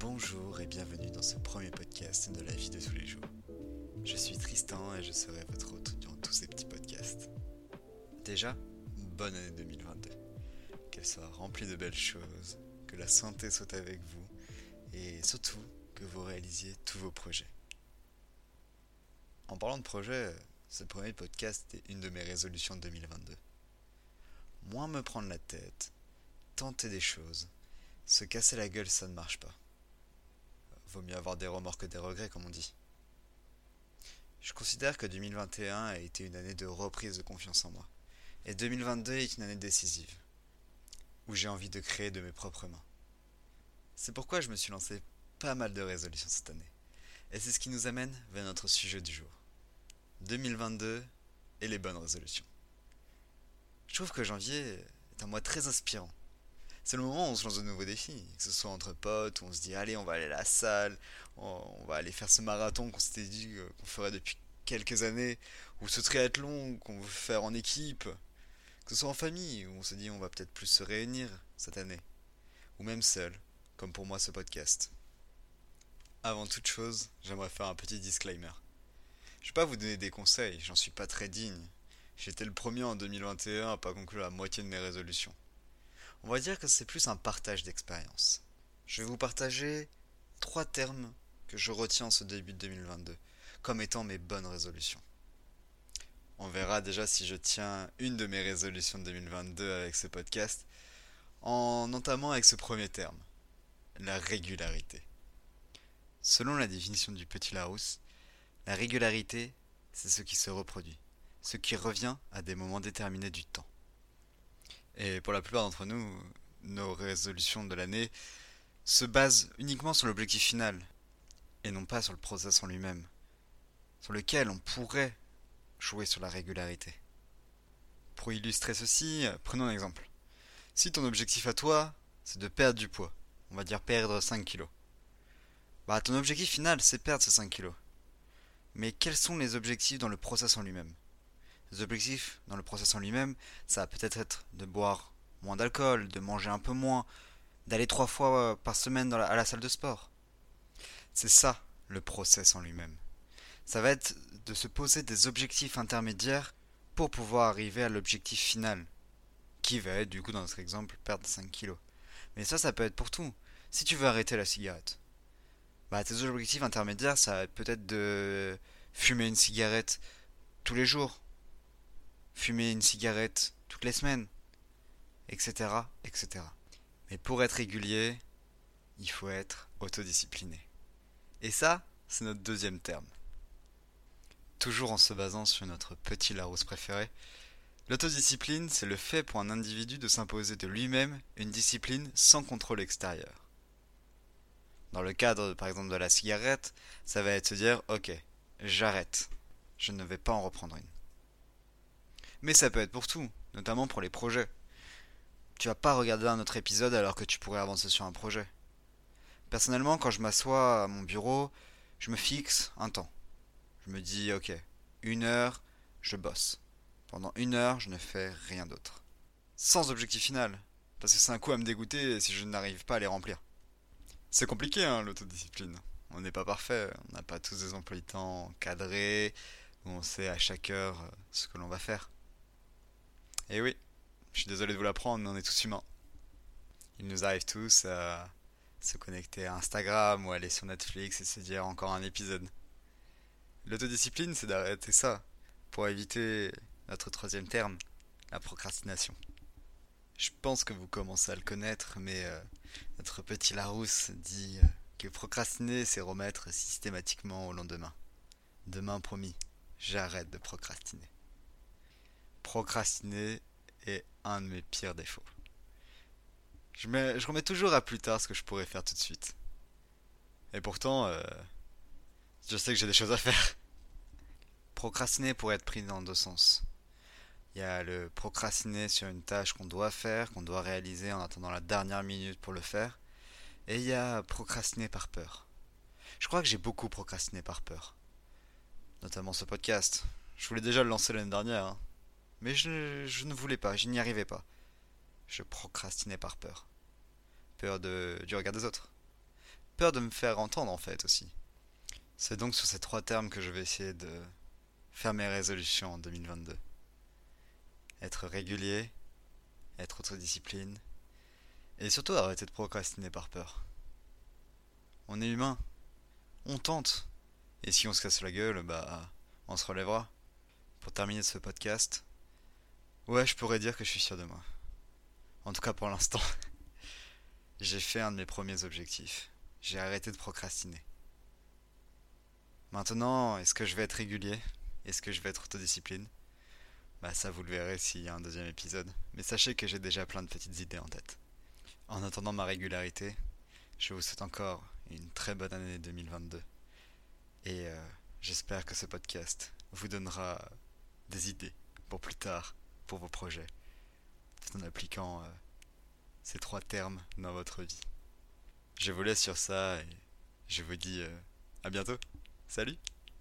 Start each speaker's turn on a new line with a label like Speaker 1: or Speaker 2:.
Speaker 1: Bonjour et bienvenue dans ce premier podcast de la vie de tous les jours. Je suis Tristan et je serai votre hôte durant tous ces petits podcasts. Déjà, bonne année 2022. Qu'elle soit remplie de belles choses, que la santé soit avec vous et surtout que vous réalisiez tous vos projets. En parlant de projets, ce premier podcast est une de mes résolutions de 2022. Moins me prendre la tête, tenter des choses, se casser la gueule ça ne marche pas. Mieux avoir des remords que des regrets comme on dit. Je considère que 2021 a été une année de reprise de confiance en moi. Et 2022 est une année décisive, où j'ai envie de créer de mes propres mains. C'est pourquoi je me suis lancé pas mal de résolutions cette année. Et c'est ce qui nous amène vers notre sujet du jour. 2022 et les bonnes résolutions. Je trouve que janvier est un mois très inspirant. C'est le moment où on se lance de nouveaux défis, que ce soit entre potes, où on se dit allez on va aller à la salle, on va aller faire ce marathon qu'on s'était dit euh, qu'on ferait depuis quelques années, ou ce triathlon qu'on veut faire en équipe, que ce soit en famille, où on se dit on va peut-être plus se réunir cette année, ou même seul, comme pour moi ce podcast. Avant toute chose, j'aimerais faire un petit disclaimer. Je vais pas vous donner des conseils, j'en suis pas très digne. J'étais le premier en 2021 à pas conclure la moitié de mes résolutions. On va dire que c'est plus un partage d'expérience. Je vais vous partager trois termes que je retiens en ce début de 2022 comme étant mes bonnes résolutions. On verra déjà si je tiens une de mes résolutions de 2022 avec ce podcast en entamant avec ce premier terme, la régularité. Selon la définition du petit Larousse, la régularité, c'est ce qui se reproduit, ce qui revient à des moments déterminés du temps. Et pour la plupart d'entre nous, nos résolutions de l'année se basent uniquement sur l'objectif final, et non pas sur le process en lui-même, sur lequel on pourrait jouer sur la régularité. Pour illustrer ceci, prenons un exemple. Si ton objectif à toi, c'est de perdre du poids, on va dire perdre 5 kilos, bah ton objectif final, c'est perdre ces 5 kilos. Mais quels sont les objectifs dans le process en lui-même? Les objectifs dans le process en lui-même, ça va peut-être être de boire moins d'alcool, de manger un peu moins, d'aller trois fois par semaine à la salle de sport. C'est ça le process en lui-même. Ça va être de se poser des objectifs intermédiaires pour pouvoir arriver à l'objectif final, qui va être du coup dans notre exemple perdre 5 kilos. Mais ça, ça peut être pour tout. Si tu veux arrêter la cigarette, bah tes objectifs intermédiaires, ça va être peut-être de fumer une cigarette tous les jours, fumer une cigarette toutes les semaines, etc., etc. Mais pour être régulier, il faut être autodiscipliné. Et ça, c'est notre deuxième terme. Toujours en se basant sur notre petit Larousse préféré, l'autodiscipline, c'est le fait pour un individu de s'imposer de lui-même une discipline sans contrôle extérieur. Dans le cadre, par exemple, de la cigarette, ça va être se dire, ok, j'arrête, je ne vais pas en reprendre une. Mais ça peut être pour tout, notamment pour les projets. Tu vas pas regarder un autre épisode alors que tu pourrais avancer sur un projet. Personnellement, quand je m'assois à mon bureau, je me fixe un temps. Je me dis, ok, une heure, je bosse. Pendant une heure, je ne fais rien d'autre. Sans objectif final. Parce que c'est un coup à me dégoûter si je n'arrive pas à les remplir. C'est compliqué, hein, l'autodiscipline. On n'est pas parfait. On n'a pas tous des emplois de temps cadrés, où on sait à chaque heure euh, ce que l'on va faire. Et oui, je suis désolé de vous l'apprendre, mais on est tous humains. Il nous arrive tous à se connecter à Instagram ou aller sur Netflix et se dire encore un épisode. L'autodiscipline, c'est d'arrêter ça, pour éviter notre troisième terme, la procrastination. Je pense que vous commencez à le connaître, mais euh, notre petit Larousse dit euh, que procrastiner, c'est remettre systématiquement au lendemain. Demain, promis, j'arrête de procrastiner. Procrastiner est un de mes pires défauts. Je, remets toujours à plus tard ce que je pourrais faire tout de suite. Et pourtant, euh, je sais que j'ai des choses à faire. Procrastiner pourrait être pris dans deux sens. Il y a le procrastiner sur une tâche qu'on doit faire, qu'on doit réaliser en attendant la dernière minute pour le faire. Et il y a procrastiner par peur. Je crois que j'ai beaucoup procrastiné par peur. Notamment ce podcast. Je voulais déjà le lancer l'année dernière. Hein. Mais je, je, ne voulais pas, je n'y arrivais pas. Je procrastinais par peur. Peur de, du regard des autres peur de me faire entendre en fait aussi. C'est donc sur ces trois termes que je vais essayer de faire mes résolutions en 2022. Être régulier, être autodiscipline, et surtout arrêter de procrastiner par peur. On est humain, on tente, et si on se casse la gueule, bah on se relèvera. Pour terminer ce podcast, ouais je pourrais dire que je suis sûr de moi. En tout cas pour l'instant. J'ai fait un de mes premiers objectifs. J'ai arrêté de procrastiner. Maintenant, est-ce que je vais être régulier? Est-ce que je vais être autodiscipline? Bah ça vous le verrez s'il y a un deuxième épisode. Mais sachez que j'ai déjà plein de petites idées en tête. En attendant ma régularité, je vous souhaite encore une très bonne année 2022. Et euh, j'espère que ce podcast vous donnera des idées pour plus tard, pour vos projets, tout en appliquant euh, ces trois termes dans votre vie. Je vous laisse sur ça et je vous dis euh, à bientôt. Salut